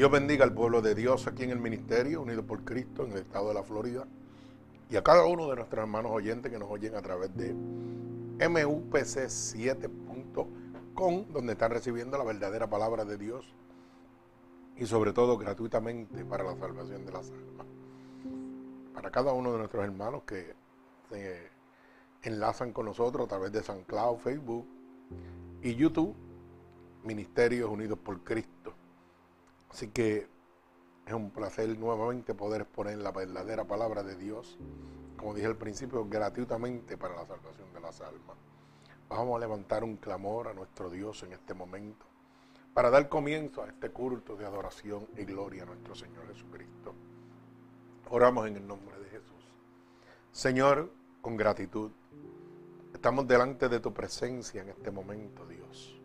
Dios bendiga al pueblo de Dios aquí en el ministerio, unido por Cristo en el estado de la Florida. Y a cada uno de nuestros hermanos oyentes que nos oyen a través de mupc7.com, donde están recibiendo la verdadera palabra de Dios y sobre todo gratuitamente para la salvación de las almas. Para cada uno de nuestros hermanos que se enlazan con nosotros a través de San Cloud, Facebook y YouTube, Ministerios Unidos por Cristo. Así que es un placer nuevamente poder exponer la verdadera palabra de Dios, como dije al principio, gratuitamente para la salvación de las almas. Vamos a levantar un clamor a nuestro Dios en este momento para dar comienzo a este culto de adoración y gloria a nuestro Señor Jesucristo. Oramos en el nombre de Jesús. Señor, con gratitud, estamos delante de tu presencia en este momento, Dios,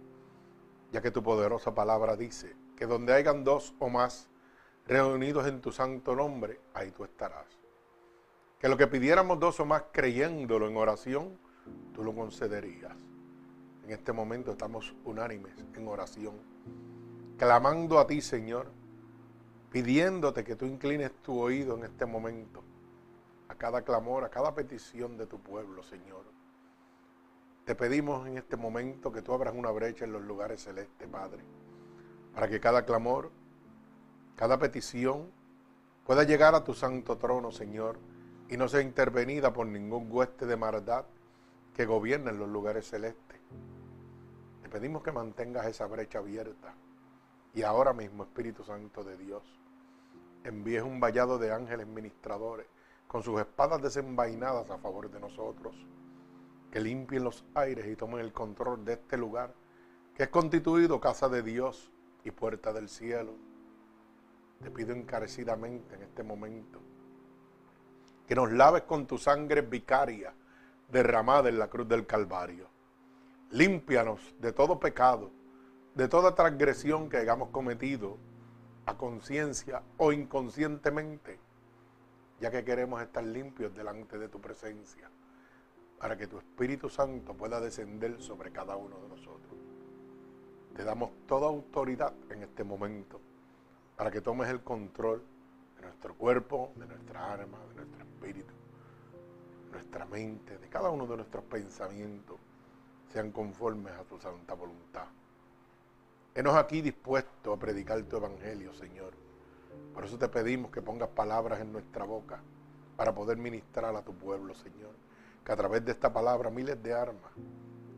ya que tu poderosa palabra dice que donde hayan dos o más reunidos en tu santo nombre, ahí tú estarás. Que lo que pidiéramos dos o más creyéndolo en oración, tú lo concederías. En este momento estamos unánimes en oración, clamando a ti, Señor, pidiéndote que tú inclines tu oído en este momento a cada clamor, a cada petición de tu pueblo, Señor. Te pedimos en este momento que tú abras una brecha en los lugares celestes, Padre para que cada clamor, cada petición pueda llegar a tu santo trono, Señor, y no sea intervenida por ningún hueste de maldad que gobierna en los lugares celestes. Te pedimos que mantengas esa brecha abierta y ahora mismo, Espíritu Santo de Dios, envíes un vallado de ángeles ministradores con sus espadas desenvainadas a favor de nosotros, que limpien los aires y tomen el control de este lugar, que es constituido casa de Dios y puerta del cielo. Te pido encarecidamente en este momento que nos laves con tu sangre vicaria derramada en la cruz del Calvario. Límpianos de todo pecado, de toda transgresión que hayamos cometido a conciencia o inconscientemente, ya que queremos estar limpios delante de tu presencia, para que tu Espíritu Santo pueda descender sobre cada uno de nosotros. Te damos toda autoridad en este momento para que tomes el control de nuestro cuerpo, de nuestra alma, de nuestro espíritu, nuestra mente, de cada uno de nuestros pensamientos, sean conformes a tu santa voluntad. Enos aquí dispuestos a predicar tu evangelio, Señor. Por eso te pedimos que pongas palabras en nuestra boca para poder ministrar a tu pueblo, Señor. Que a través de esta palabra miles de armas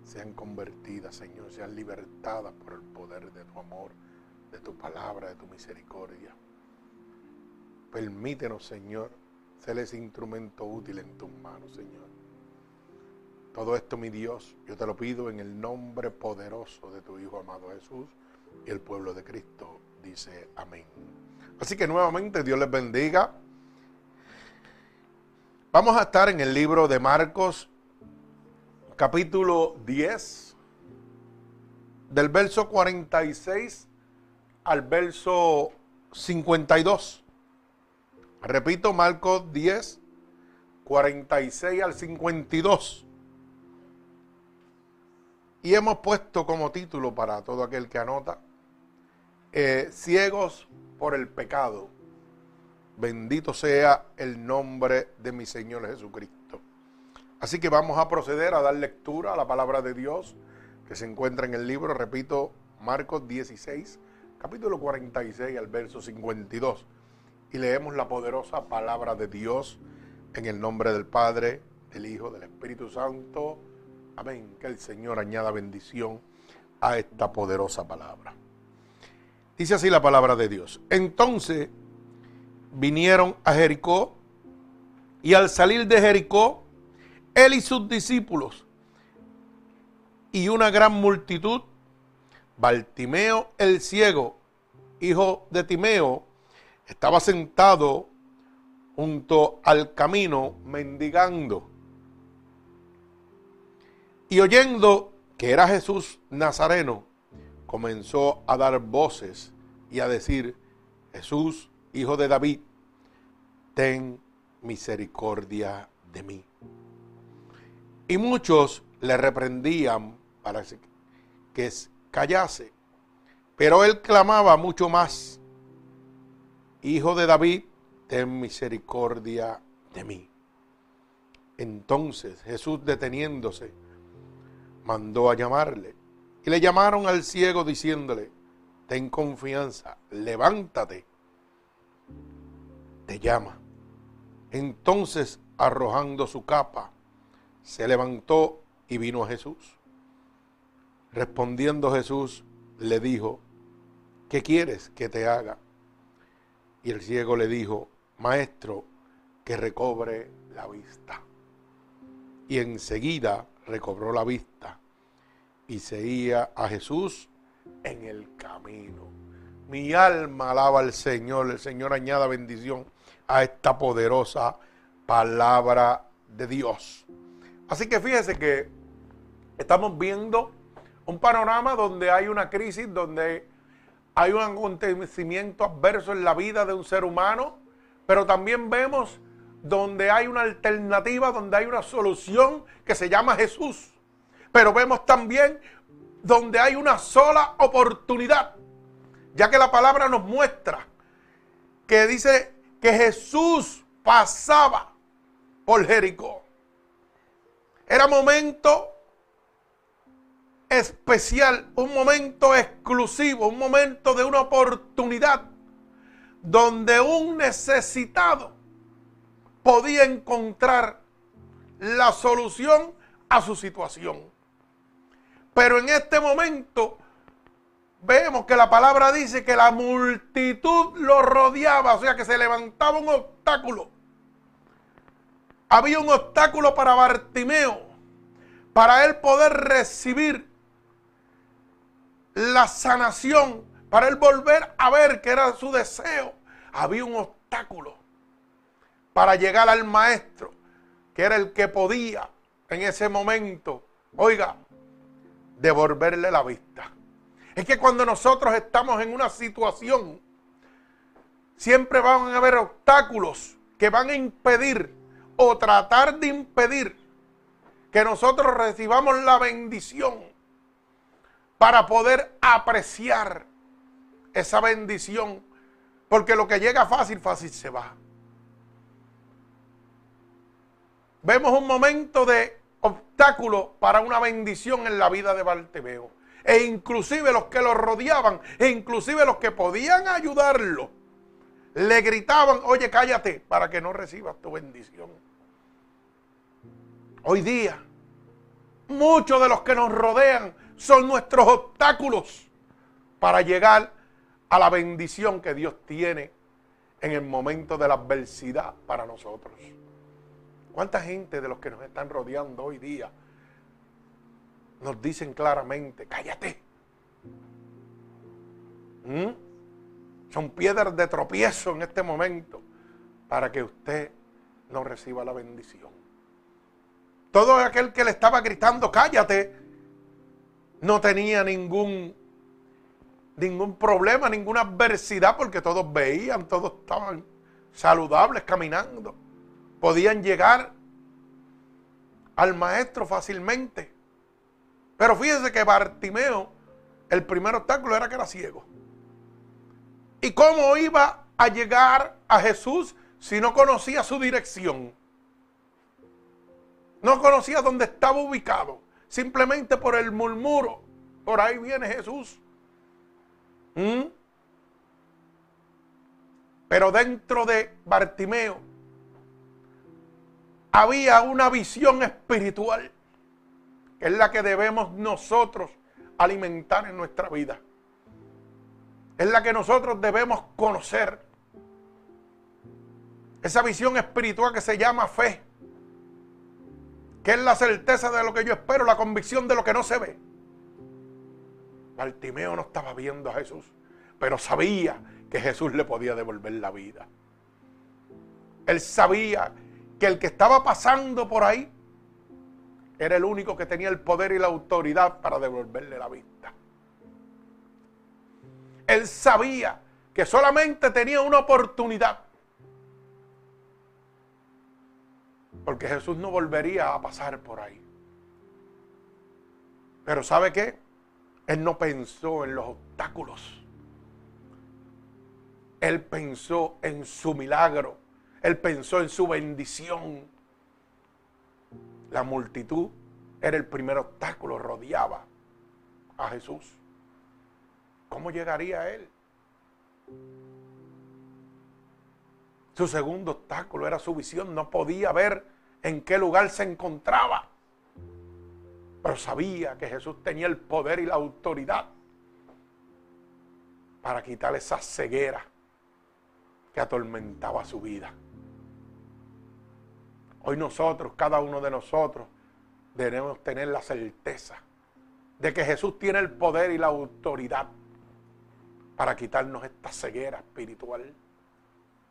sean convertidas, Señor, sean libertadas por el poder de tu amor, de tu palabra, de tu misericordia. Permítenos, Señor, ser ese instrumento útil en tus manos, Señor. Todo esto, mi Dios, yo te lo pido en el nombre poderoso de tu Hijo amado Jesús y el pueblo de Cristo dice amén. Así que nuevamente Dios les bendiga. Vamos a estar en el libro de Marcos capítulo 10, del verso 46 al verso 52. Repito, Marcos 10, 46 al 52. Y hemos puesto como título para todo aquel que anota, eh, ciegos por el pecado. Bendito sea el nombre de mi Señor Jesucristo. Así que vamos a proceder a dar lectura a la palabra de Dios que se encuentra en el libro, repito, Marcos 16, capítulo 46 al verso 52. Y leemos la poderosa palabra de Dios en el nombre del Padre, del Hijo, del Espíritu Santo. Amén. Que el Señor añada bendición a esta poderosa palabra. Dice así la palabra de Dios. Entonces vinieron a Jericó y al salir de Jericó, él y sus discípulos y una gran multitud, Bartimeo el ciego, hijo de Timeo, estaba sentado junto al camino mendigando. Y oyendo que era Jesús Nazareno, comenzó a dar voces y a decir, Jesús, hijo de David, ten misericordia de mí. Y muchos le reprendían para que callase. Pero él clamaba mucho más, Hijo de David, ten misericordia de mí. Entonces Jesús deteniéndose, mandó a llamarle. Y le llamaron al ciego diciéndole, ten confianza, levántate, te llama. Entonces, arrojando su capa, se levantó y vino a Jesús. Respondiendo Jesús, le dijo, ¿qué quieres que te haga? Y el ciego le dijo, Maestro, que recobre la vista. Y enseguida recobró la vista y seguía a Jesús en el camino. Mi alma alaba al Señor. El Señor añada bendición a esta poderosa palabra de Dios. Así que fíjese que estamos viendo un panorama donde hay una crisis, donde hay un acontecimiento adverso en la vida de un ser humano, pero también vemos donde hay una alternativa, donde hay una solución que se llama Jesús. Pero vemos también donde hay una sola oportunidad, ya que la palabra nos muestra que dice que Jesús pasaba por Jericó. Era momento especial, un momento exclusivo, un momento de una oportunidad donde un necesitado podía encontrar la solución a su situación. Pero en este momento vemos que la palabra dice que la multitud lo rodeaba, o sea que se levantaba un obstáculo. Había un obstáculo para Bartimeo, para él poder recibir la sanación, para él volver a ver que era su deseo. Había un obstáculo para llegar al maestro, que era el que podía en ese momento, oiga, devolverle la vista. Es que cuando nosotros estamos en una situación, siempre van a haber obstáculos que van a impedir o tratar de impedir que nosotros recibamos la bendición para poder apreciar esa bendición. Porque lo que llega fácil, fácil se va. Vemos un momento de obstáculo para una bendición en la vida de Bartimeo. E inclusive los que lo rodeaban, e inclusive los que podían ayudarlo, le gritaban, oye, cállate para que no recibas tu bendición. Hoy día, muchos de los que nos rodean son nuestros obstáculos para llegar a la bendición que Dios tiene en el momento de la adversidad para nosotros. ¿Cuánta gente de los que nos están rodeando hoy día nos dicen claramente, cállate? ¿Mm? Son piedras de tropiezo en este momento para que usted no reciba la bendición. Todo aquel que le estaba gritando, cállate, no tenía ningún, ningún problema, ninguna adversidad, porque todos veían, todos estaban saludables caminando podían llegar al maestro fácilmente. Pero fíjense que Bartimeo, el primer obstáculo era que era ciego. ¿Y cómo iba a llegar a Jesús si no conocía su dirección? No conocía dónde estaba ubicado. Simplemente por el murmuro. Por ahí viene Jesús. ¿Mm? Pero dentro de Bartimeo había una visión espiritual, que es la que debemos nosotros alimentar en nuestra vida. Es la que nosotros debemos conocer. Esa visión espiritual que se llama fe, que es la certeza de lo que yo espero, la convicción de lo que no se ve. Bartimeo no estaba viendo a Jesús, pero sabía que Jesús le podía devolver la vida. Él sabía que el que estaba pasando por ahí era el único que tenía el poder y la autoridad para devolverle la vista. Él sabía que solamente tenía una oportunidad. Porque Jesús no volvería a pasar por ahí. Pero ¿sabe qué? Él no pensó en los obstáculos. Él pensó en su milagro. Él pensó en su bendición. La multitud era el primer obstáculo, rodeaba a Jesús. ¿Cómo llegaría a él? Su segundo obstáculo era su visión. No podía ver en qué lugar se encontraba. Pero sabía que Jesús tenía el poder y la autoridad para quitar esa ceguera que atormentaba su vida. Hoy nosotros, cada uno de nosotros, debemos tener la certeza de que Jesús tiene el poder y la autoridad para quitarnos esta ceguera espiritual,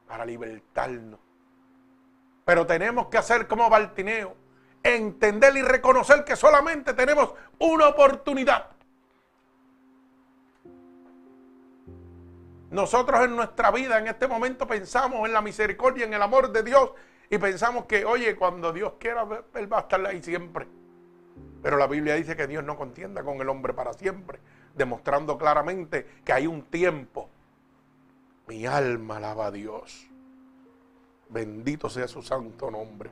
para libertarnos. Pero tenemos que hacer como Bartineo, entender y reconocer que solamente tenemos una oportunidad. Nosotros en nuestra vida en este momento pensamos en la misericordia, en el amor de Dios y pensamos que, oye, cuando Dios quiera, Él va a estar ahí siempre. Pero la Biblia dice que Dios no contienda con el hombre para siempre, demostrando claramente que hay un tiempo. Mi alma alaba a Dios. Bendito sea su santo nombre.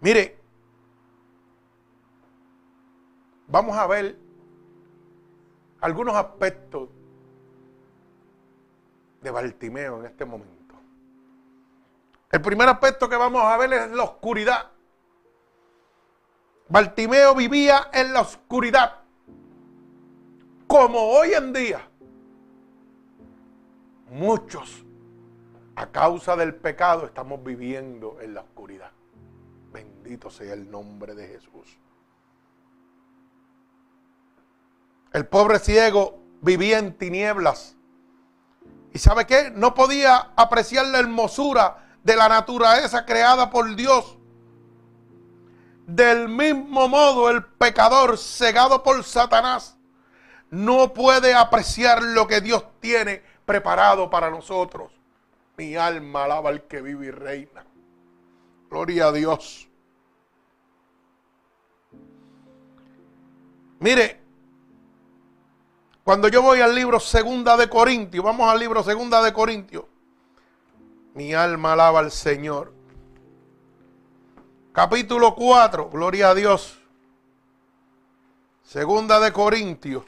Mire, vamos a ver algunos aspectos de Bartimeo en este momento. El primer aspecto que vamos a ver es la oscuridad. Bartimeo vivía en la oscuridad, como hoy en día. Muchos, a causa del pecado, estamos viviendo en la oscuridad. Bendito sea el nombre de Jesús. El pobre ciego vivía en tinieblas. ¿Y sabe qué? No podía apreciar la hermosura de la naturaleza creada por Dios. Del mismo modo, el pecador cegado por Satanás no puede apreciar lo que Dios tiene preparado para nosotros. Mi alma alaba al que vive y reina. Gloria a Dios. Mire, cuando yo voy al libro Segunda de Corintios, vamos al libro Segunda de Corintios. Mi alma alaba al Señor. Capítulo 4, gloria a Dios. Segunda de Corintios.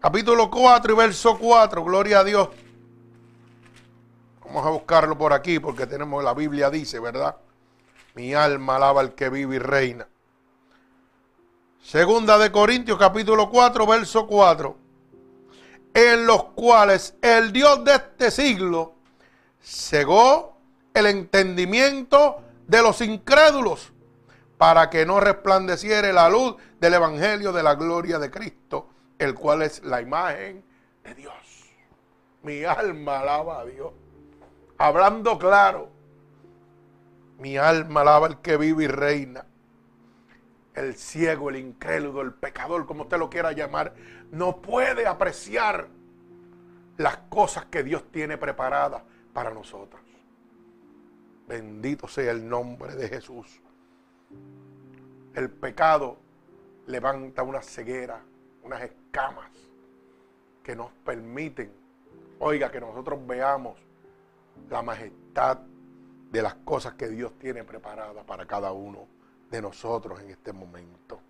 Capítulo 4 y verso 4, gloria a Dios. Vamos a buscarlo por aquí porque tenemos la Biblia dice, ¿verdad? Mi alma alaba al que vive y reina. Segunda de Corintios capítulo 4, verso 4. En los cuales el Dios de este siglo cegó el entendimiento de los incrédulos para que no resplandeciera la luz del Evangelio de la gloria de Cristo, el cual es la imagen de Dios. Mi alma alaba a Dios. Hablando claro, mi alma alaba al que vive y reina. El ciego, el incrédulo, el pecador, como usted lo quiera llamar, no puede apreciar las cosas que Dios tiene preparadas para nosotros. Bendito sea el nombre de Jesús. El pecado levanta una ceguera, unas escamas que nos permiten, oiga, que nosotros veamos la majestad de las cosas que Dios tiene preparadas para cada uno de nosotros en este momento.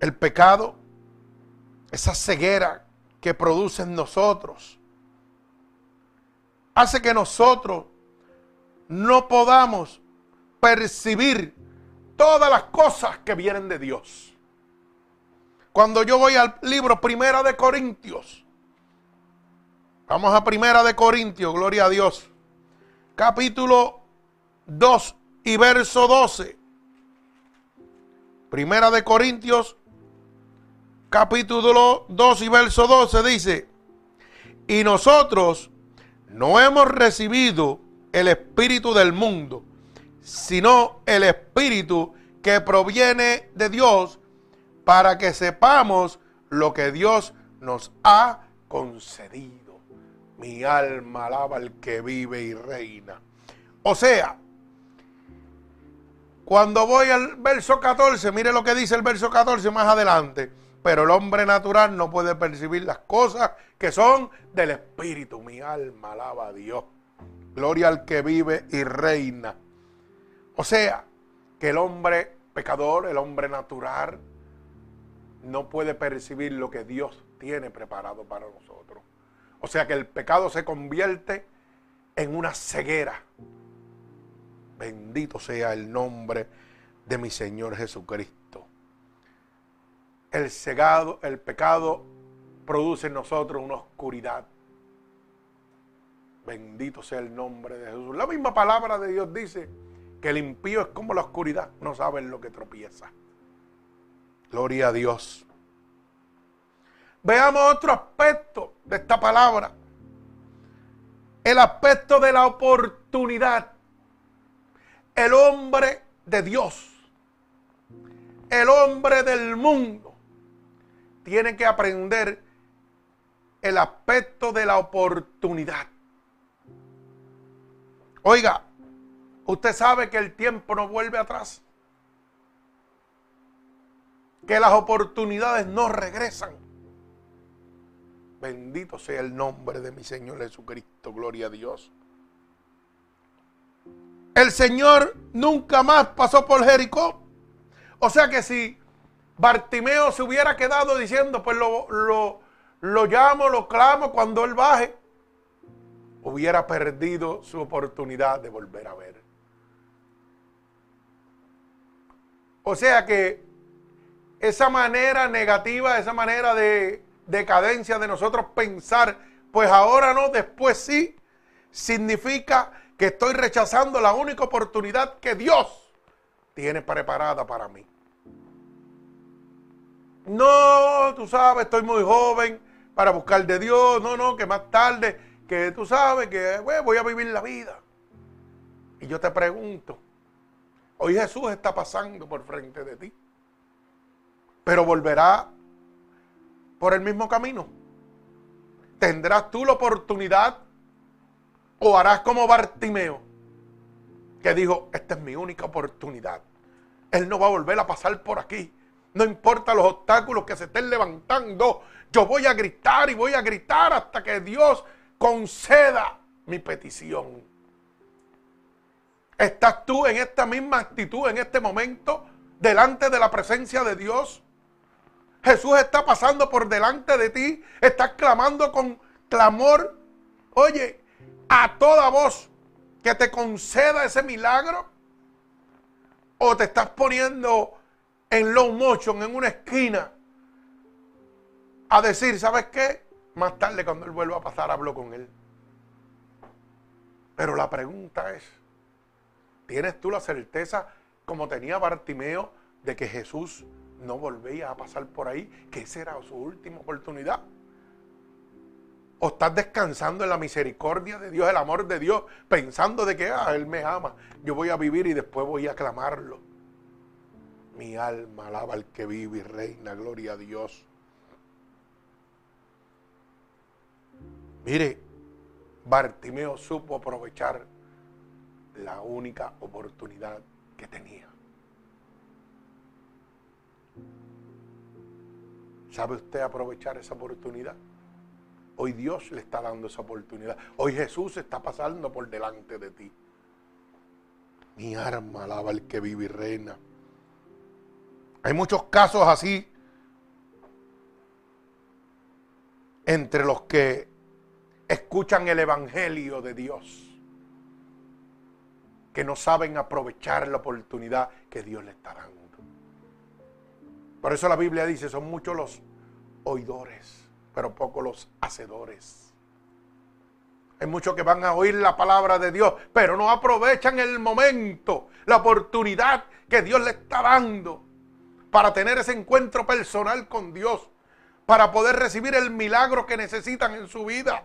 El pecado, esa ceguera que produce en nosotros, hace que nosotros no podamos percibir todas las cosas que vienen de Dios. Cuando yo voy al libro Primera de Corintios, vamos a Primera de Corintios, gloria a Dios, capítulo 2 y verso 12. Primera de Corintios, capítulo 2 y verso 12 dice, y nosotros no hemos recibido el espíritu del mundo, sino el espíritu que proviene de Dios para que sepamos lo que Dios nos ha concedido. Mi alma alaba al que vive y reina. O sea, cuando voy al verso 14, mire lo que dice el verso 14 más adelante. Pero el hombre natural no puede percibir las cosas que son del Espíritu. Mi alma alaba a Dios. Gloria al que vive y reina. O sea, que el hombre pecador, el hombre natural, no puede percibir lo que Dios tiene preparado para nosotros. O sea que el pecado se convierte en una ceguera. Bendito sea el nombre de mi Señor Jesucristo. El cegado, el pecado produce en nosotros una oscuridad. Bendito sea el nombre de Jesús. La misma palabra de Dios dice que el impío es como la oscuridad, no saben lo que tropieza. Gloria a Dios. Veamos otro aspecto de esta palabra. El aspecto de la oportunidad. El hombre de Dios. El hombre del mundo. Tiene que aprender el aspecto de la oportunidad. Oiga, usted sabe que el tiempo no vuelve atrás. Que las oportunidades no regresan. Bendito sea el nombre de mi Señor Jesucristo. Gloria a Dios. El Señor nunca más pasó por Jericó. O sea que si Bartimeo se hubiera quedado diciendo, pues lo, lo, lo llamo, lo clamo cuando Él baje, hubiera perdido su oportunidad de volver a ver. O sea que esa manera negativa, esa manera de decadencia de nosotros pensar, pues ahora no, después sí, significa que estoy rechazando la única oportunidad que Dios tiene preparada para mí. No, tú sabes, estoy muy joven para buscar de Dios. No, no, que más tarde, que tú sabes que voy a vivir la vida. Y yo te pregunto, hoy Jesús está pasando por frente de ti, pero volverá por el mismo camino? ¿Tendrás tú la oportunidad o harás como Bartimeo, que dijo, esta es mi única oportunidad? Él no va a volver a pasar por aquí. No importa los obstáculos que se estén levantando, yo voy a gritar y voy a gritar hasta que Dios conceda mi petición. ¿Estás tú en esta misma actitud en este momento delante de la presencia de Dios? Jesús está pasando por delante de ti, estás clamando con clamor, oye, a toda voz que te conceda ese milagro. O te estás poniendo en low motion, en una esquina, a decir, ¿sabes qué? Más tarde cuando Él vuelva a pasar, hablo con Él. Pero la pregunta es, ¿tienes tú la certeza, como tenía Bartimeo, de que Jesús no volvía a pasar por ahí, que esa era su última oportunidad. O estás descansando en la misericordia de Dios, el amor de Dios, pensando de que ah, Él me ama, yo voy a vivir y después voy a clamarlo. Mi alma alaba al que vive y reina, gloria a Dios. Mire, Bartimeo supo aprovechar la única oportunidad que tenía. ¿Sabe usted aprovechar esa oportunidad? Hoy Dios le está dando esa oportunidad. Hoy Jesús está pasando por delante de ti. Mi arma alaba el que vive y reina. Hay muchos casos así entre los que escuchan el Evangelio de Dios, que no saben aprovechar la oportunidad que Dios le está dando. Por eso la Biblia dice, son muchos los oidores, pero pocos los hacedores. Hay muchos que van a oír la palabra de Dios, pero no aprovechan el momento, la oportunidad que Dios le está dando para tener ese encuentro personal con Dios, para poder recibir el milagro que necesitan en su vida.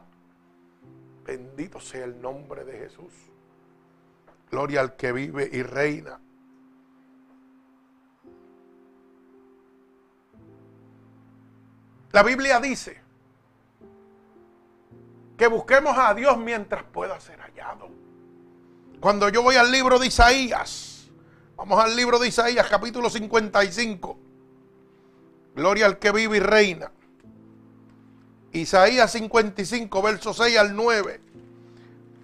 Bendito sea el nombre de Jesús. Gloria al que vive y reina. La Biblia dice que busquemos a Dios mientras pueda ser hallado. Cuando yo voy al libro de Isaías, vamos al libro de Isaías capítulo 55, Gloria al que vive y reina. Isaías 55, verso 6 al 9.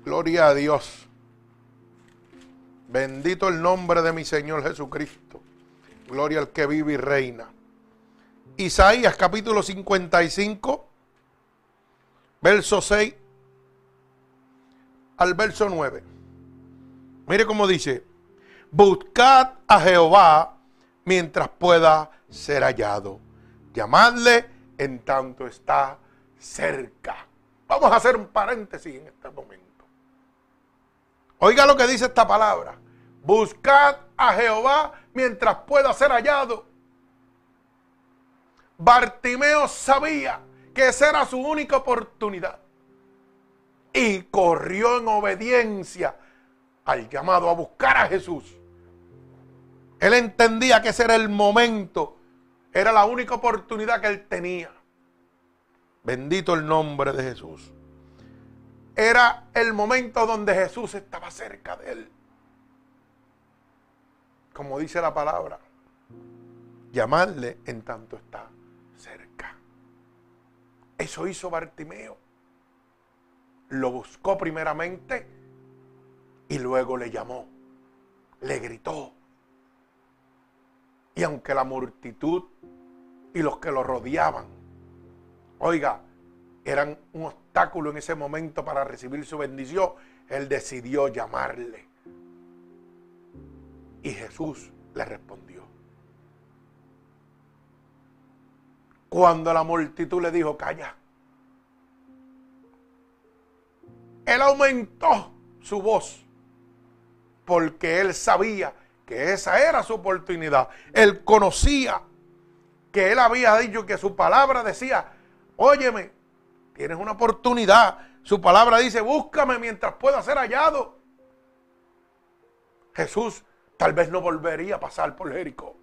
Gloria a Dios. Bendito el nombre de mi Señor Jesucristo. Gloria al que vive y reina. Isaías capítulo 55, verso 6 al verso 9. Mire cómo dice, buscad a Jehová mientras pueda ser hallado. Llamadle en tanto está cerca. Vamos a hacer un paréntesis en este momento. Oiga lo que dice esta palabra. Buscad a Jehová mientras pueda ser hallado. Bartimeo sabía que esa era su única oportunidad. Y corrió en obediencia al llamado a buscar a Jesús. Él entendía que ese era el momento, era la única oportunidad que él tenía. Bendito el nombre de Jesús. Era el momento donde Jesús estaba cerca de él. Como dice la palabra, llamarle en tanto está. Eso hizo Bartimeo. Lo buscó primeramente y luego le llamó, le gritó. Y aunque la multitud y los que lo rodeaban, oiga, eran un obstáculo en ese momento para recibir su bendición, él decidió llamarle. Y Jesús le respondió. Cuando la multitud le dijo, calla, él aumentó su voz porque él sabía que esa era su oportunidad. Él conocía que él había dicho que su palabra decía, óyeme, tienes una oportunidad. Su palabra dice, búscame mientras pueda ser hallado. Jesús tal vez no volvería a pasar por Jericó.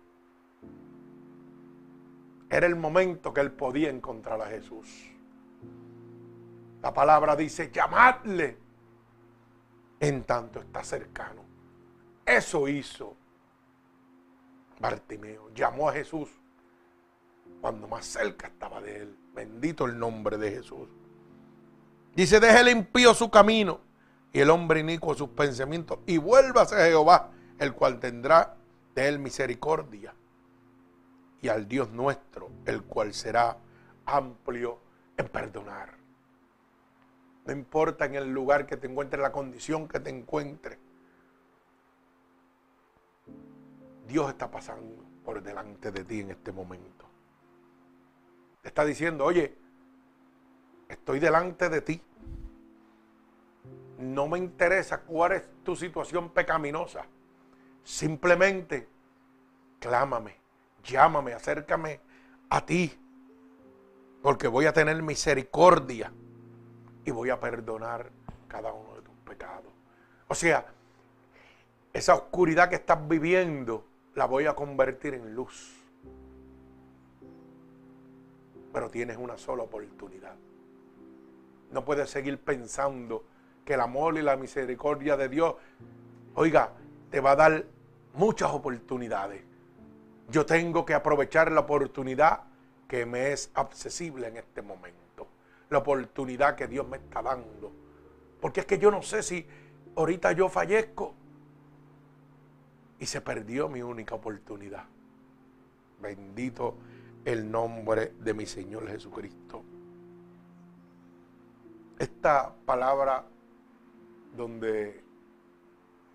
Era el momento que él podía encontrar a Jesús. La palabra dice, llamadle en tanto está cercano. Eso hizo Bartimeo. Llamó a Jesús cuando más cerca estaba de él. Bendito el nombre de Jesús. Dice, deje el impío su camino y el hombre inicuo sus pensamientos y vuélvase a Jehová, el cual tendrá de él misericordia. Y al Dios nuestro, el cual será amplio en perdonar. No importa en el lugar que te encuentres, la condición que te encuentres Dios está pasando por delante de ti en este momento. Está diciendo, oye, estoy delante de ti. No me interesa cuál es tu situación pecaminosa. Simplemente clámame, llámame, acércame a ti. Porque voy a tener misericordia y voy a perdonar cada uno de tus pecados. O sea, esa oscuridad que estás viviendo, la voy a convertir en luz. Pero tienes una sola oportunidad. No puedes seguir pensando que el amor y la misericordia de Dios, oiga, te va a dar muchas oportunidades. Yo tengo que aprovechar la oportunidad que me es accesible en este momento. La oportunidad que Dios me está dando. Porque es que yo no sé si ahorita yo fallezco y se perdió mi única oportunidad. Bendito el nombre de mi Señor Jesucristo. Esta palabra donde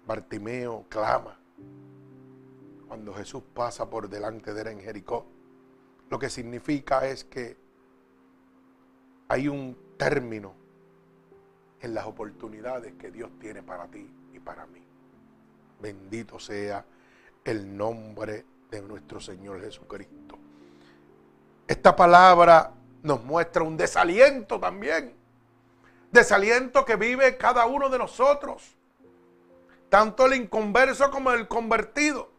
Bartimeo clama cuando Jesús pasa por delante de él en Jericó, lo que significa es que hay un término en las oportunidades que Dios tiene para ti y para mí. Bendito sea el nombre de nuestro Señor Jesucristo. Esta palabra nos muestra un desaliento también. Desaliento que vive cada uno de nosotros. Tanto el inconverso como el convertido.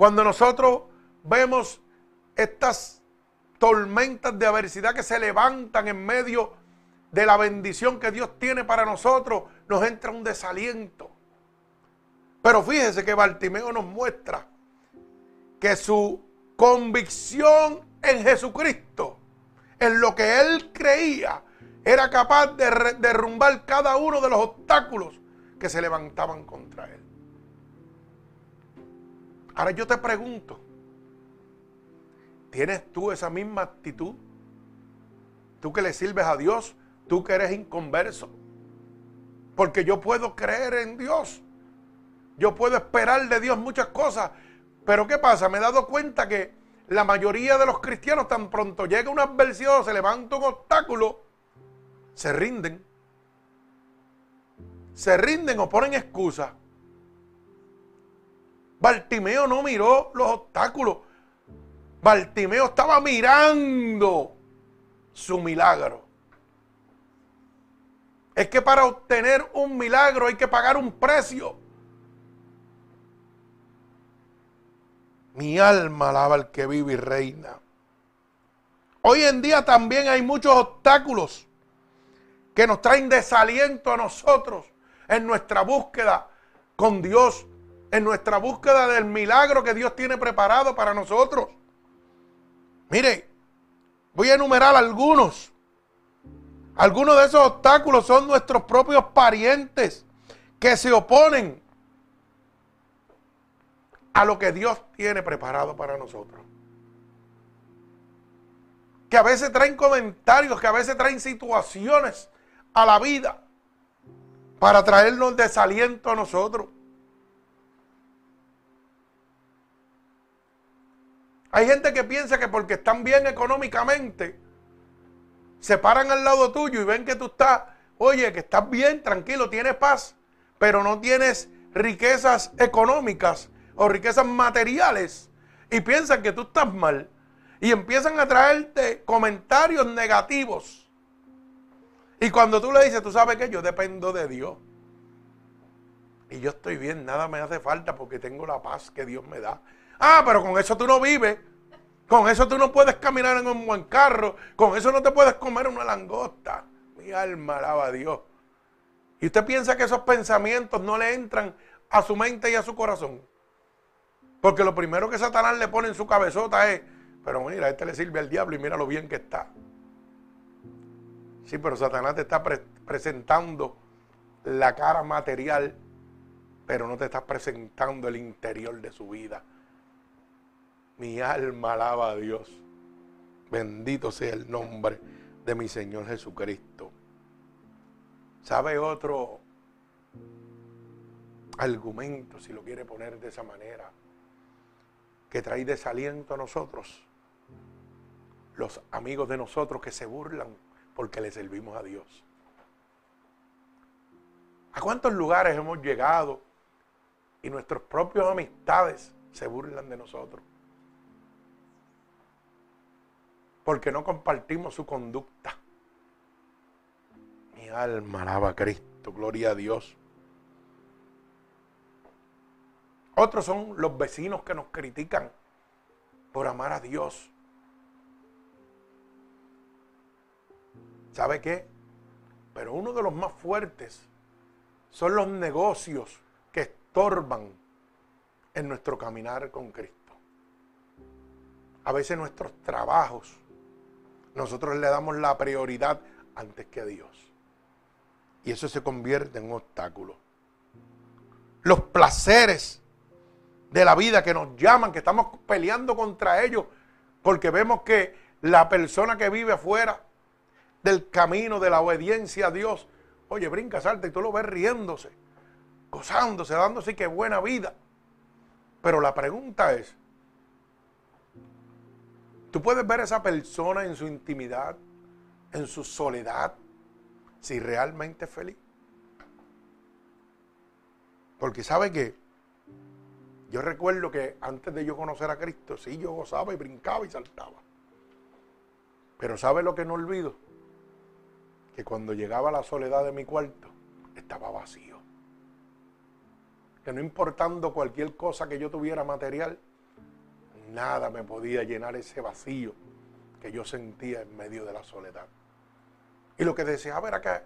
Cuando nosotros vemos estas tormentas de adversidad que se levantan en medio de la bendición que Dios tiene para nosotros, nos entra un desaliento. Pero fíjese que Bartimeo nos muestra que su convicción en Jesucristo, en lo que él creía, era capaz de derrumbar cada uno de los obstáculos que se levantaban contra él. Ahora yo te pregunto, ¿tienes tú esa misma actitud? Tú que le sirves a Dios, tú que eres inconverso. Porque yo puedo creer en Dios. Yo puedo esperar de Dios muchas cosas. Pero ¿qué pasa? Me he dado cuenta que la mayoría de los cristianos tan pronto llega una adversión, se levanta un obstáculo, se rinden. Se rinden o ponen excusas. Bartimeo no miró los obstáculos. Bartimeo estaba mirando su milagro. Es que para obtener un milagro hay que pagar un precio. Mi alma alaba al que vive y reina. Hoy en día también hay muchos obstáculos que nos traen desaliento a nosotros en nuestra búsqueda con Dios, en nuestra búsqueda del milagro que Dios tiene preparado para nosotros. Mire, voy a enumerar algunos. Algunos de esos obstáculos son nuestros propios parientes que se oponen a lo que Dios tiene preparado para nosotros. Que a veces traen comentarios, que a veces traen situaciones a la vida para traernos desaliento a nosotros. Hay gente que piensa que porque están bien económicamente, se paran al lado tuyo y ven que tú estás, oye, que estás bien, tranquilo, tienes paz, pero no tienes riquezas económicas o riquezas materiales y piensan que tú estás mal y empiezan a traerte comentarios negativos y cuando tú le dices, tú sabes que yo dependo de Dios. Y yo estoy bien, nada me hace falta porque tengo la paz que Dios me da. Ah, pero con eso tú no vives. Con eso tú no puedes caminar en un buen carro. Con eso no te puedes comer una langosta. Mi alma alaba a Dios. Y usted piensa que esos pensamientos no le entran a su mente y a su corazón. Porque lo primero que Satanás le pone en su cabezota es, pero mira, este le sirve al diablo y mira lo bien que está. Sí, pero Satanás te está presentando la cara material, pero no te está presentando el interior de su vida. Mi alma alaba a Dios. Bendito sea el nombre de mi Señor Jesucristo. ¿Sabe otro argumento, si lo quiere poner de esa manera, que trae desaliento a nosotros? Los amigos de nosotros que se burlan porque le servimos a Dios. ¿A cuántos lugares hemos llegado y nuestros propios amistades se burlan de nosotros? Porque no compartimos su conducta. Mi alma alaba a Cristo, gloria a Dios. Otros son los vecinos que nos critican por amar a Dios. ¿Sabe qué? Pero uno de los más fuertes son los negocios que estorban en nuestro caminar con Cristo. A veces nuestros trabajos, nosotros le damos la prioridad antes que a Dios. Y eso se convierte en un obstáculo. Los placeres de la vida que nos llaman, que estamos peleando contra ellos, porque vemos que la persona que vive afuera del camino de la obediencia a Dios. Oye, brinca, salta y tú lo ves riéndose, gozándose, dándose que buena vida. Pero la pregunta es, ¿tú puedes ver a esa persona en su intimidad, en su soledad, si realmente es feliz? Porque sabe que yo recuerdo que antes de yo conocer a Cristo, sí, yo gozaba y brincaba y saltaba. Pero ¿sabe lo que no olvido? que cuando llegaba la soledad de mi cuarto, estaba vacío. Que no importando cualquier cosa que yo tuviera material, nada me podía llenar ese vacío que yo sentía en medio de la soledad. Y lo que deseaba era que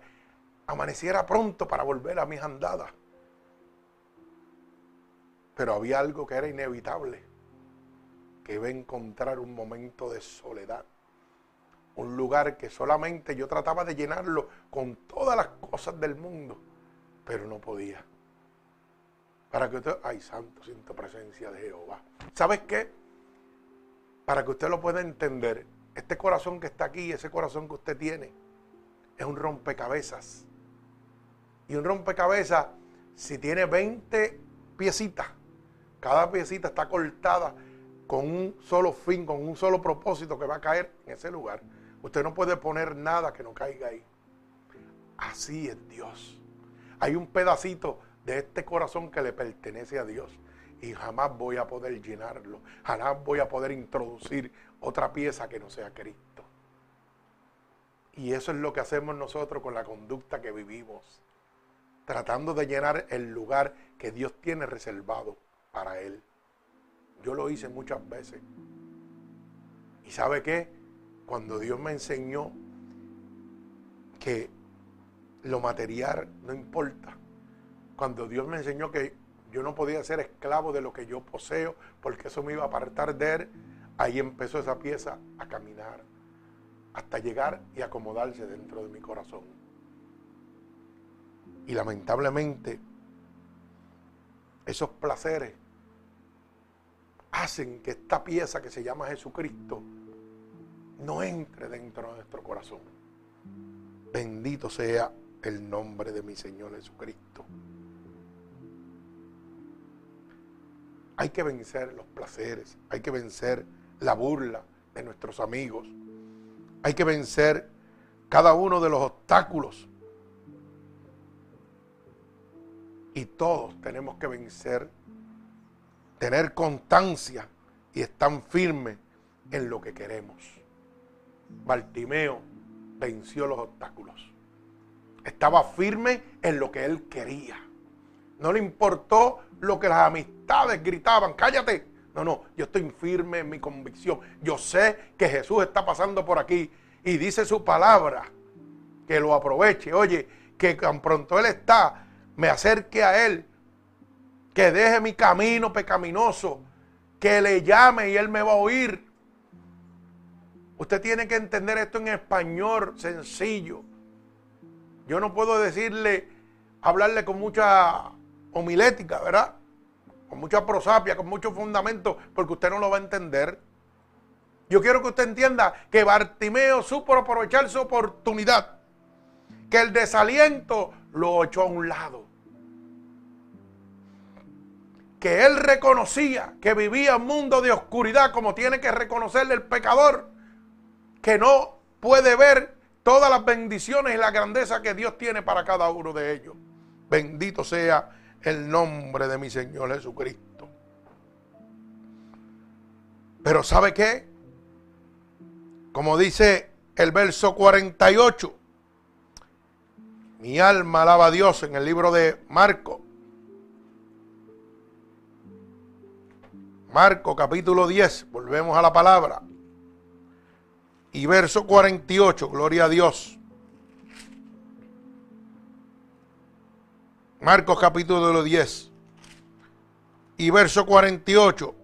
amaneciera pronto para volver a mis andadas. Pero había algo que era inevitable. que iba a encontrar un momento de soledad. Un lugar que solamente yo trataba de llenarlo con todas las cosas del mundo, pero no podía. Para que usted, ay santo, siento presencia de Jehová. ¿Sabes qué? Para que usted lo pueda entender, este corazón que está aquí, ese corazón que usted tiene, es un rompecabezas. Y un rompecabezas, si tiene 20 piecitas, cada piecita está cortada con un solo fin, con un solo propósito que va a caer en ese lugar. Usted no puede poner nada que no caiga ahí. Así es Dios. Hay un pedacito de este corazón que le pertenece a Dios y jamás voy a poder llenarlo. Jamás voy a poder introducir otra pieza que no sea Cristo. Y eso es lo que hacemos nosotros con la conducta que vivimos, tratando de llenar el lugar que Dios tiene reservado para Él. Yo lo hice muchas veces. ¿Y sabe qué? Cuando Dios me enseñó que lo material no importa, cuando Dios me enseñó que yo no podía ser esclavo de lo que yo poseo, porque eso me iba a apartar de Él, ahí empezó esa pieza a caminar, hasta llegar y acomodarse dentro de mi corazón. Y lamentablemente, esos placeres hacen que esta pieza que se llama Jesucristo no entre dentro de nuestro corazón. Bendito sea el nombre de mi Señor Jesucristo. Hay que vencer los placeres, hay que vencer la burla de nuestros amigos, hay que vencer cada uno de los obstáculos. Y todos tenemos que vencer tener constancia y estar firmes en lo que queremos. Bartimeo venció los obstáculos. Estaba firme en lo que él quería. No le importó lo que las amistades gritaban, cállate. No, no, yo estoy firme en mi convicción. Yo sé que Jesús está pasando por aquí y dice su palabra, que lo aproveche. Oye, que tan pronto Él está, me acerque a Él que deje mi camino pecaminoso, que le llame y él me va a oír. Usted tiene que entender esto en español sencillo. Yo no puedo decirle, hablarle con mucha homilética, ¿verdad? Con mucha prosapia, con mucho fundamento, porque usted no lo va a entender. Yo quiero que usted entienda que Bartimeo supo aprovechar su oportunidad, que el desaliento lo echó a un lado que él reconocía que vivía un mundo de oscuridad como tiene que reconocerle el pecador, que no puede ver todas las bendiciones y la grandeza que Dios tiene para cada uno de ellos. Bendito sea el nombre de mi Señor Jesucristo. Pero ¿sabe qué? Como dice el verso 48, mi alma alaba a Dios en el libro de Marcos Marco capítulo 10, volvemos a la palabra. Y verso 48, gloria a Dios. Marcos capítulo 10 y verso 48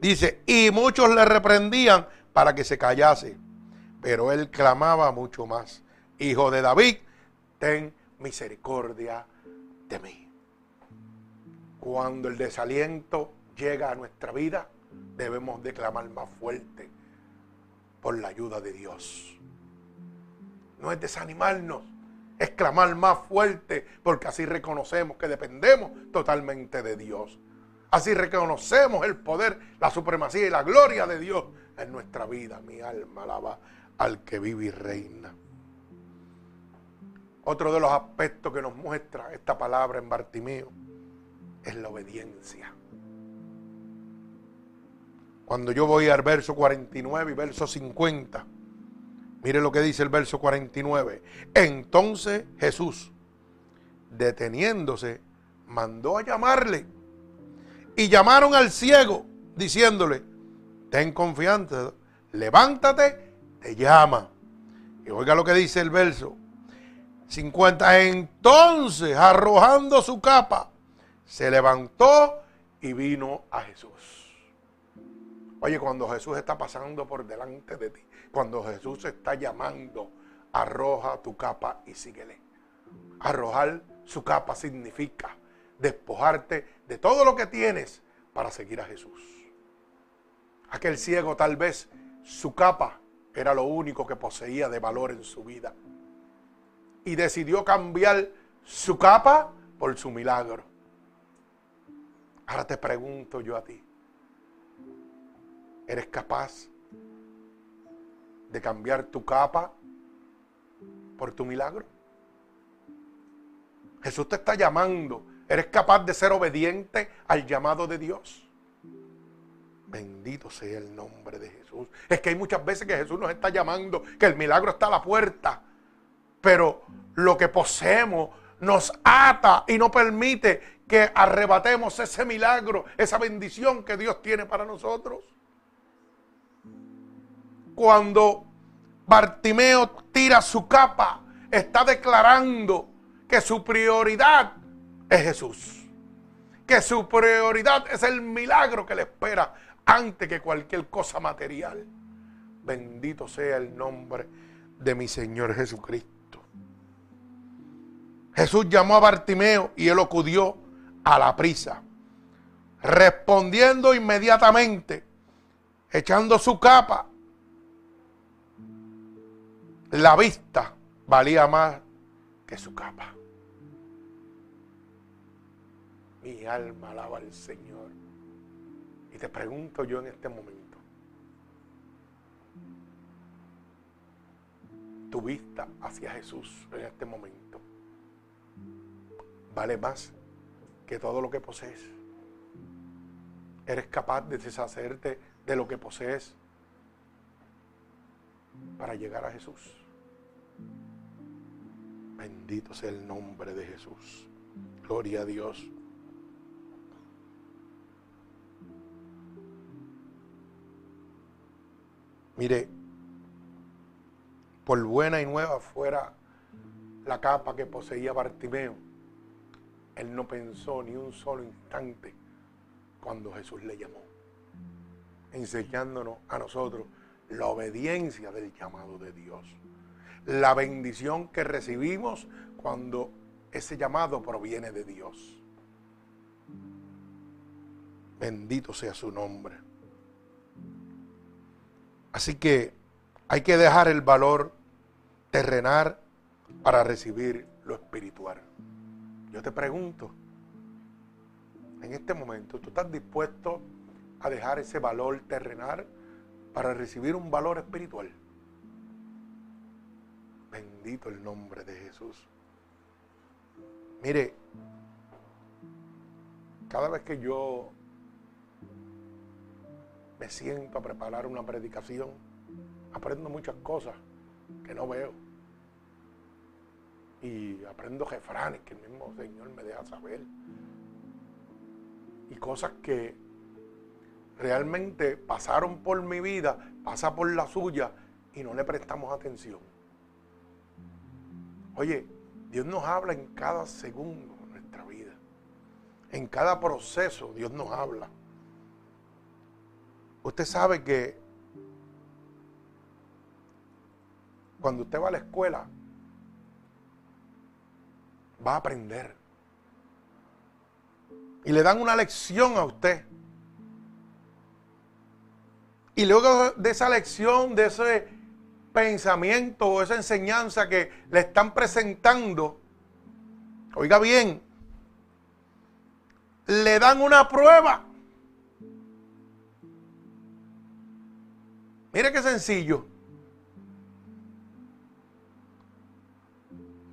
dice, y muchos le reprendían para que se callase, pero él clamaba mucho más, Hijo de David, ten misericordia de mí. Cuando el desaliento llega a nuestra vida, debemos declamar más fuerte por la ayuda de Dios. No es desanimarnos, es clamar más fuerte, porque así reconocemos que dependemos totalmente de Dios. Así reconocemos el poder, la supremacía y la gloria de Dios en nuestra vida. Mi alma alaba al que vive y reina. Otro de los aspectos que nos muestra esta palabra en Bartimeo es la obediencia. Cuando yo voy al verso 49 y verso 50, mire lo que dice el verso 49. Entonces Jesús, deteniéndose, mandó a llamarle. Y llamaron al ciego, diciéndole, ten confianza, levántate, te llama. Y oiga lo que dice el verso 50. Entonces, arrojando su capa, se levantó y vino a Jesús. Oye, cuando Jesús está pasando por delante de ti, cuando Jesús está llamando, arroja tu capa y síguele. Arrojar su capa significa despojarte de todo lo que tienes para seguir a Jesús. Aquel ciego tal vez su capa era lo único que poseía de valor en su vida. Y decidió cambiar su capa por su milagro. Ahora te pregunto yo a ti, ¿eres capaz de cambiar tu capa por tu milagro? Jesús te está llamando. ¿Eres capaz de ser obediente al llamado de Dios? Bendito sea el nombre de Jesús. Es que hay muchas veces que Jesús nos está llamando, que el milagro está a la puerta. Pero lo que poseemos nos ata y no permite que arrebatemos ese milagro, esa bendición que Dios tiene para nosotros. Cuando Bartimeo tira su capa, está declarando que su prioridad es Jesús. Que su prioridad es el milagro que le espera antes que cualquier cosa material. Bendito sea el nombre de mi Señor Jesucristo. Jesús llamó a Bartimeo y él acudió a la prisa, respondiendo inmediatamente, echando su capa. La vista valía más que su capa. Mi alma alaba al Señor. Y te pregunto yo en este momento, tu vista hacia Jesús en este momento vale más que todo lo que posees. Eres capaz de deshacerte de lo que posees para llegar a Jesús. Bendito sea el nombre de Jesús. Gloria a Dios. Mire, por buena y nueva fuera la capa que poseía Bartimeo, él no pensó ni un solo instante cuando Jesús le llamó, enseñándonos a nosotros la obediencia del llamado de Dios, la bendición que recibimos cuando ese llamado proviene de Dios. Bendito sea su nombre. Así que hay que dejar el valor terrenal para recibir lo espiritual. Yo te pregunto, en este momento, ¿tú estás dispuesto a dejar ese valor terrenal para recibir un valor espiritual? Bendito el nombre de Jesús. Mire, cada vez que yo me siento a preparar una predicación, aprendo muchas cosas que no veo y aprendo jefranes que el mismo Señor me deja saber. Y cosas que realmente pasaron por mi vida, pasa por la suya y no le prestamos atención. Oye, Dios nos habla en cada segundo de nuestra vida. En cada proceso Dios nos habla. Usted sabe que cuando usted va a la escuela, va a aprender. Y le dan una lección a usted. Y luego de esa lección, de ese pensamiento o esa enseñanza que le están presentando, oiga bien, le dan una prueba. Mire qué sencillo.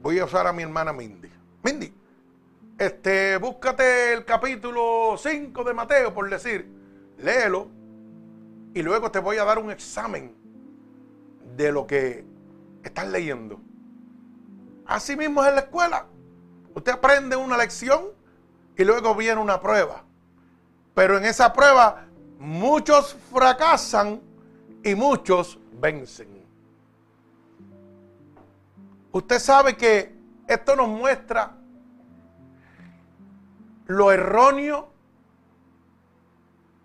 Voy a usar a mi hermana Mindy. Mindy, este, búscate el capítulo 5 de Mateo, por decir, léelo y luego te voy a dar un examen de lo que estás leyendo. Así mismo es en la escuela. Usted aprende una lección y luego viene una prueba. Pero en esa prueba muchos fracasan y muchos vencen. Usted sabe que esto nos muestra lo erróneo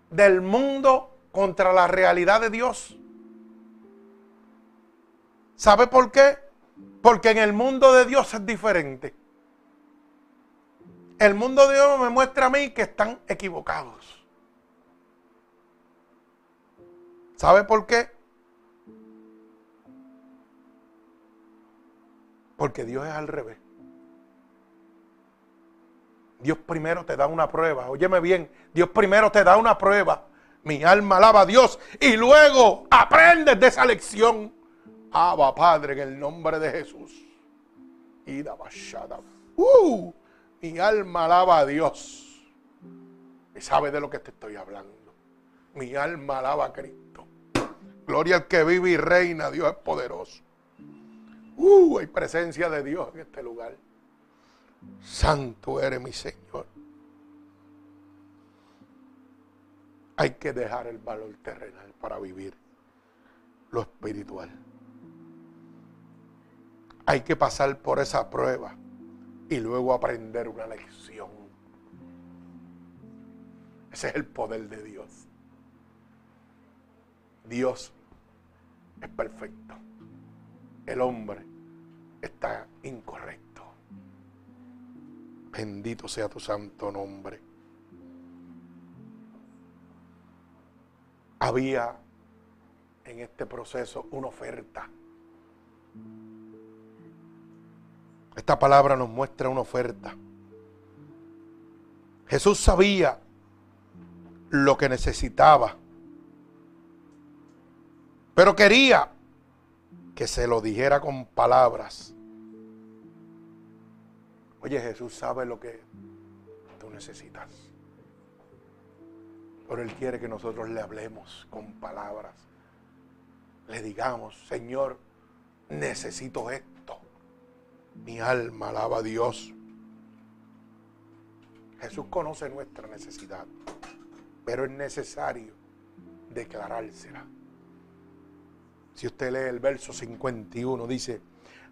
del mundo contra la realidad de Dios. ¿Sabe por qué? Porque en el mundo de Dios es diferente. El mundo de Dios me muestra a mí que están equivocados. ¿Sabe por qué? Porque Dios es al revés. Dios primero te da una prueba. Óyeme bien, Dios primero te da una prueba. Mi alma alaba a Dios y luego aprendes de esa lección. Abba, Padre, en el nombre de Jesús. Y uh, mi alma alaba a Dios. Y sabe de lo que te estoy hablando. Mi alma alaba a Cristo. Gloria al que vive y reina. Dios es poderoso. Uh, hay presencia de Dios en este lugar. Santo eres mi Señor. Hay que dejar el valor terrenal para vivir lo espiritual. Hay que pasar por esa prueba y luego aprender una lección. Ese es el poder de Dios. Dios es perfecto. El hombre está incorrecto. Bendito sea tu santo nombre. Había en este proceso una oferta. Esta palabra nos muestra una oferta. Jesús sabía lo que necesitaba, pero quería que se lo dijera con palabras Oye, Jesús sabe lo que tú necesitas. Pero Él quiere que nosotros le hablemos con palabras. Le digamos, Señor, necesito esto. Mi alma alaba a Dios. Jesús conoce nuestra necesidad, pero es necesario declarársela. Si usted lee el verso 51, dice,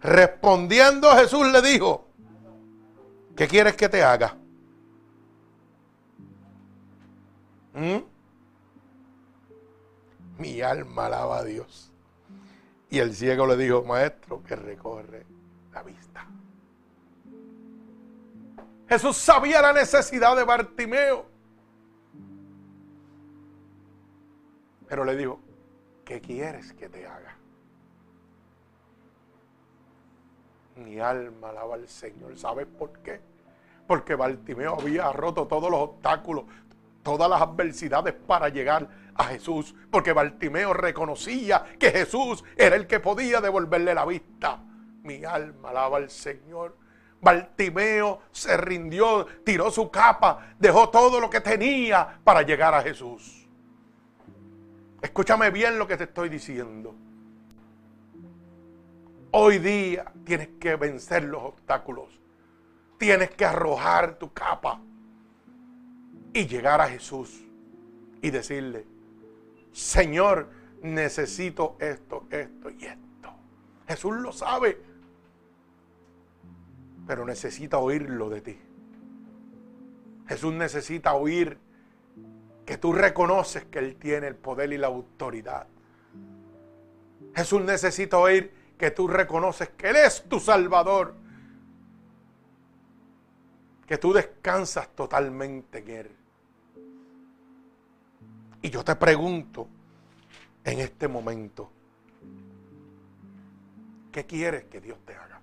respondiendo Jesús le dijo, ¿Qué quieres que te haga? ¿Mm? Mi alma alaba a Dios. Y el ciego le dijo, maestro, que recorre la vista. Jesús sabía la necesidad de Bartimeo. Pero le dijo, ¿qué quieres que te haga? Mi alma alaba al Señor. ¿Sabes por qué? Porque Bartimeo había roto todos los obstáculos, todas las adversidades para llegar a Jesús. Porque Bartimeo reconocía que Jesús era el que podía devolverle la vista. Mi alma alaba al Señor. Bartimeo se rindió, tiró su capa, dejó todo lo que tenía para llegar a Jesús. Escúchame bien lo que te estoy diciendo. Hoy día tienes que vencer los obstáculos. Tienes que arrojar tu capa y llegar a Jesús y decirle, Señor, necesito esto, esto y esto. Jesús lo sabe, pero necesita oírlo de ti. Jesús necesita oír que tú reconoces que Él tiene el poder y la autoridad. Jesús necesita oír que tú reconoces que Él es tu Salvador. Que tú descansas totalmente en Él. Y yo te pregunto en este momento, ¿qué quieres que Dios te haga?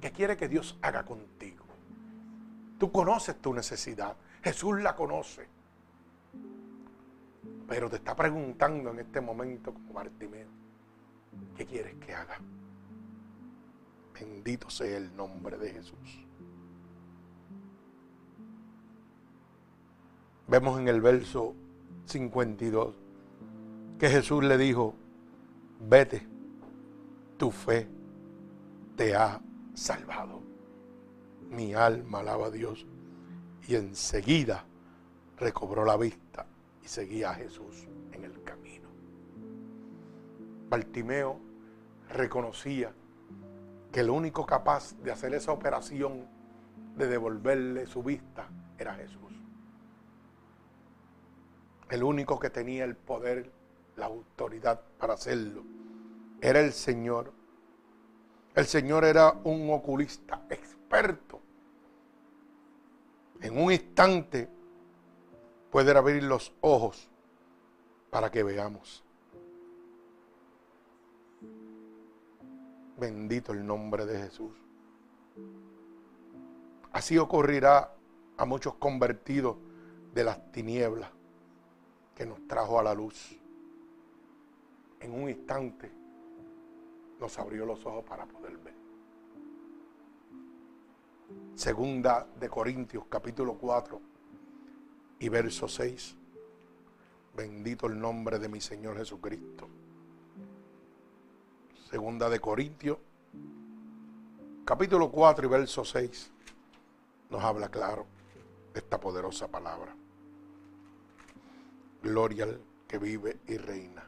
¿Qué quiere que Dios haga contigo? Tú conoces tu necesidad. Jesús la conoce. Pero te está preguntando en este momento como Bartimeo. ¿Qué quieres que haga? Bendito sea el nombre de Jesús. Vemos en el verso 52 que Jesús le dijo, vete, tu fe te ha salvado. Mi alma alaba a Dios. Y enseguida recobró la vista y seguía a Jesús en el camino. Bartimeo reconocía que el único capaz de hacer esa operación de devolverle su vista era Jesús. El único que tenía el poder, la autoridad para hacerlo, era el Señor. El Señor era un oculista experto. En un instante puede abrir los ojos para que veamos. Bendito el nombre de Jesús. Así ocurrirá a muchos convertidos de las tinieblas que nos trajo a la luz. En un instante nos abrió los ojos para poder ver. Segunda de Corintios capítulo 4 y verso 6. Bendito el nombre de mi Señor Jesucristo. Segunda de Corintios, capítulo 4 y verso 6, nos habla claro de esta poderosa palabra. Gloria al que vive y reina.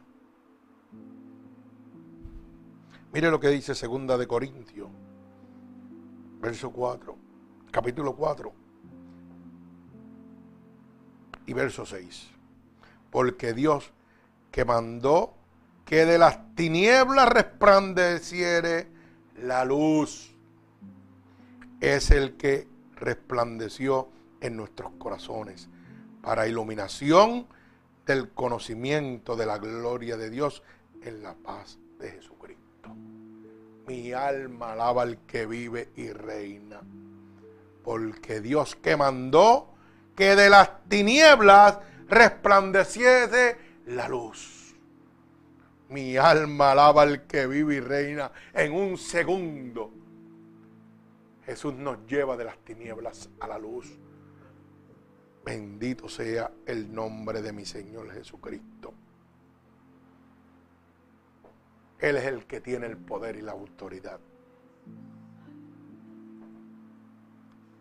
Mire lo que dice Segunda de Corintios, verso 4, capítulo 4 y verso 6. Porque Dios que mandó que de las tinieblas resplandeciere la luz. Es el que resplandeció en nuestros corazones para iluminación del conocimiento de la gloria de Dios en la paz de Jesucristo. Mi alma alaba al que vive y reina, porque Dios que mandó que de las tinieblas resplandeciese la luz. Mi alma alaba al que vive y reina en un segundo. Jesús nos lleva de las tinieblas a la luz. Bendito sea el nombre de mi Señor Jesucristo. Él es el que tiene el poder y la autoridad.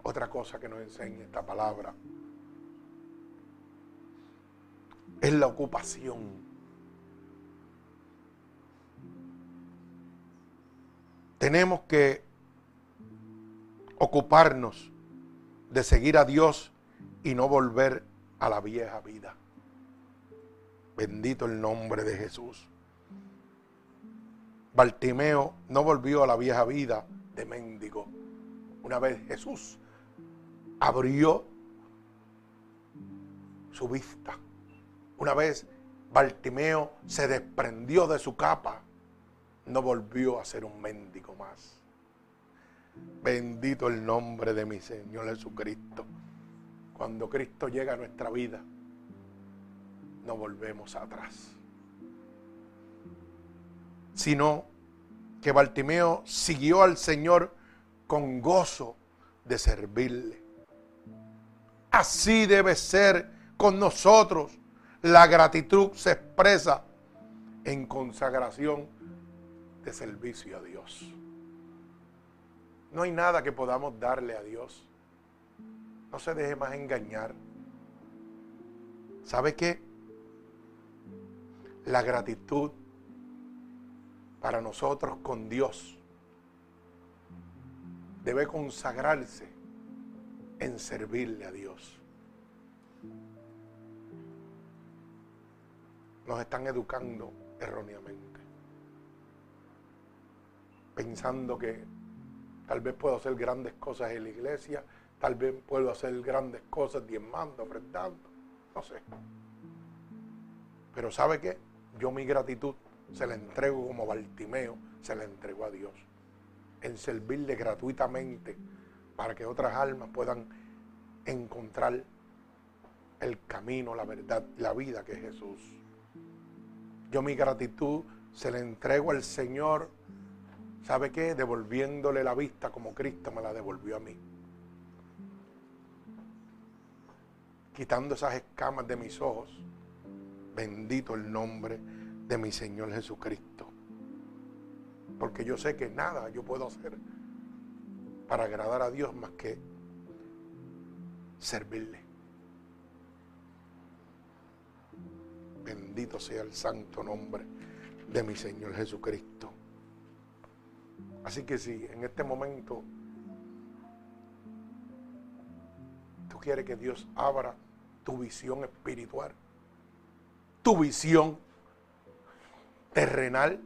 Otra cosa que nos enseña esta palabra es la ocupación tenemos que ocuparnos de seguir a Dios y no volver a la vieja vida. Bendito el nombre de Jesús. Bartimeo no volvió a la vieja vida de mendigo. Una vez Jesús abrió su vista. Una vez Bartimeo se desprendió de su capa no volvió a ser un mendigo más. Bendito el nombre de mi Señor Jesucristo. Cuando Cristo llega a nuestra vida, no volvemos atrás. Sino que Bartimeo siguió al Señor con gozo de servirle. Así debe ser con nosotros. La gratitud se expresa en consagración de servicio a Dios. No hay nada que podamos darle a Dios. No se deje más engañar. ¿Sabe qué? La gratitud para nosotros con Dios debe consagrarse en servirle a Dios. Nos están educando erróneamente pensando que tal vez puedo hacer grandes cosas en la iglesia, tal vez puedo hacer grandes cosas diezmando, ofrendando, no sé. Pero ¿sabe qué? Yo mi gratitud se la entrego como Bartimeo, se la entrego a Dios. En servirle gratuitamente para que otras almas puedan encontrar el camino, la verdad, la vida que es Jesús. Yo mi gratitud se la entrego al Señor ¿Sabe qué? Devolviéndole la vista como Cristo me la devolvió a mí. Quitando esas escamas de mis ojos. Bendito el nombre de mi Señor Jesucristo. Porque yo sé que nada yo puedo hacer para agradar a Dios más que servirle. Bendito sea el santo nombre de mi Señor Jesucristo. Así que si en este momento tú quieres que Dios abra tu visión espiritual, tu visión terrenal.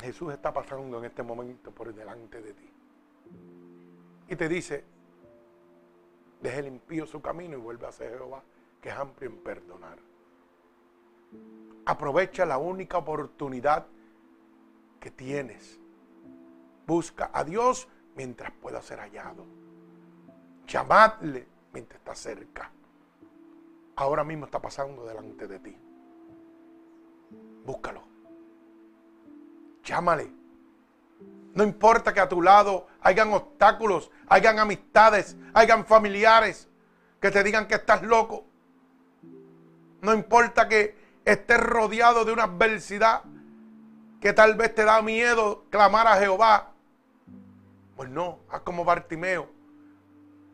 Jesús está pasando en este momento por delante de ti. Y te dice, deje el impío su camino y vuelve a ser Jehová, que es amplio en perdonar. Aprovecha la única oportunidad que tienes. Busca a Dios mientras pueda ser hallado. Llamadle mientras está cerca. Ahora mismo está pasando delante de ti. Búscalo. Llámale. No importa que a tu lado hayan obstáculos, hayan amistades, hayan familiares que te digan que estás loco. No importa que estés rodeado de una adversidad que tal vez te da miedo clamar a Jehová. Pues no, haz como Bartimeo,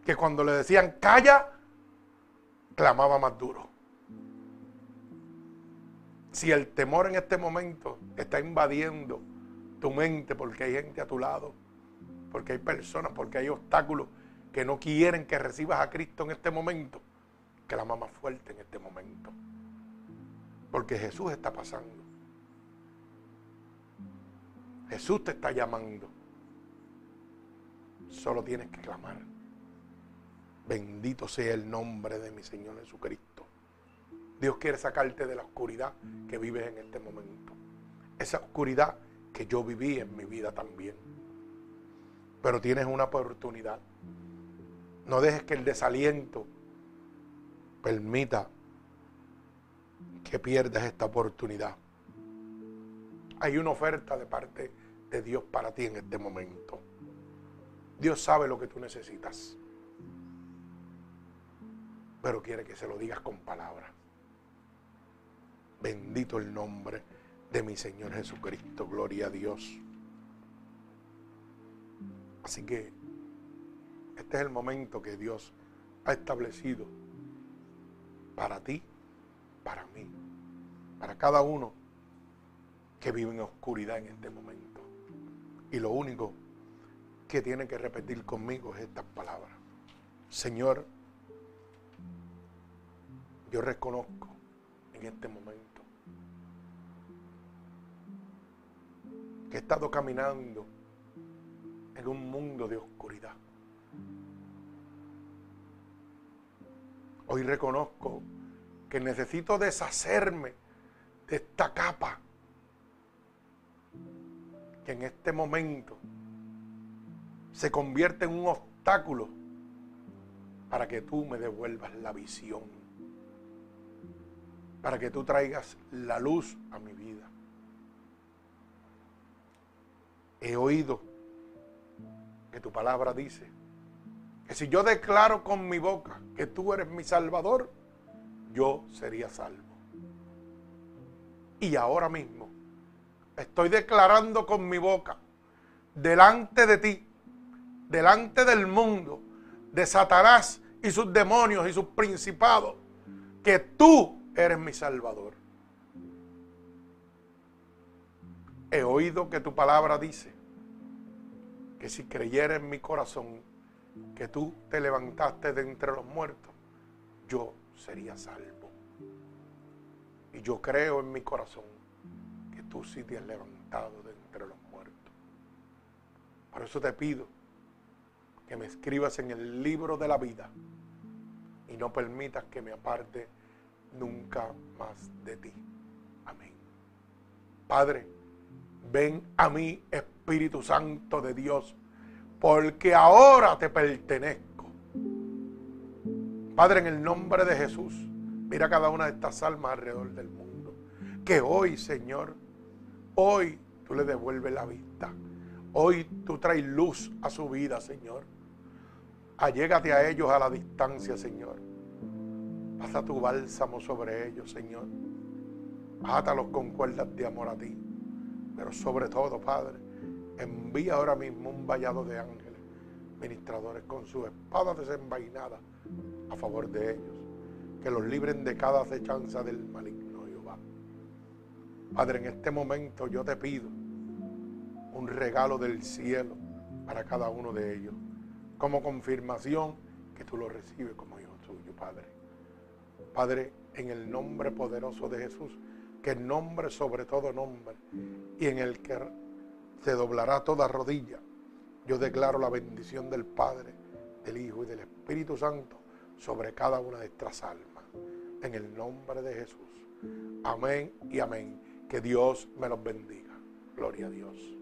que cuando le decían calla, clamaba más duro. Si el temor en este momento está invadiendo tu mente porque hay gente a tu lado, porque hay personas, porque hay obstáculos que no quieren que recibas a Cristo en este momento, clama más fuerte en este momento. Porque Jesús está pasando. Jesús te está llamando. Solo tienes que clamar. Bendito sea el nombre de mi Señor Jesucristo. Dios quiere sacarte de la oscuridad que vives en este momento. Esa oscuridad que yo viví en mi vida también. Pero tienes una oportunidad. No dejes que el desaliento permita que pierdas esta oportunidad. Hay una oferta de parte de Dios para ti en este momento. Dios sabe lo que tú necesitas. Pero quiere que se lo digas con palabras. Bendito el nombre de mi Señor Jesucristo. Gloria a Dios. Así que este es el momento que Dios ha establecido para ti, para mí, para cada uno que vive en oscuridad en este momento. Y lo único que tiene que repetir conmigo es estas palabras. Señor, yo reconozco en este momento que he estado caminando en un mundo de oscuridad. Hoy reconozco que necesito deshacerme de esta capa que en este momento se convierte en un obstáculo para que tú me devuelvas la visión, para que tú traigas la luz a mi vida. He oído que tu palabra dice que si yo declaro con mi boca que tú eres mi salvador, yo sería salvo. Y ahora mismo estoy declarando con mi boca delante de ti, delante del mundo, de Satanás y sus demonios y sus principados, que tú eres mi salvador. He oído que tu palabra dice que si creyera en mi corazón que tú te levantaste de entre los muertos, yo sería salvo. Y yo creo en mi corazón que tú sí te has levantado de entre los muertos. Por eso te pido que me escribas en el libro de la vida y no permitas que me aparte nunca más de ti. Amén. Padre, ven a mí, Espíritu Santo de Dios, porque ahora te pertenezco. Padre, en el nombre de Jesús, mira cada una de estas almas alrededor del mundo. Que hoy, Señor, hoy tú le devuelves la vista. Hoy tú traes luz a su vida, Señor. Allégate a ellos a la distancia, Señor. Pasa tu bálsamo sobre ellos, Señor. Átalos con cuerdas de amor a ti. Pero sobre todo, Padre, envía ahora mismo un vallado de ángeles, ministradores con sus espadas desenvainadas a favor de ellos, que los libren de cada acechanza del maligno Jehová. Padre, en este momento yo te pido un regalo del cielo para cada uno de ellos, como confirmación que tú lo recibes como hijo tuyo, Padre. Padre, en el nombre poderoso de Jesús, que nombre sobre todo nombre, y en el que se doblará toda rodilla, yo declaro la bendición del Padre, del Hijo y del Espíritu Santo sobre cada una de estas almas. En el nombre de Jesús. Amén y amén. Que Dios me los bendiga. Gloria a Dios.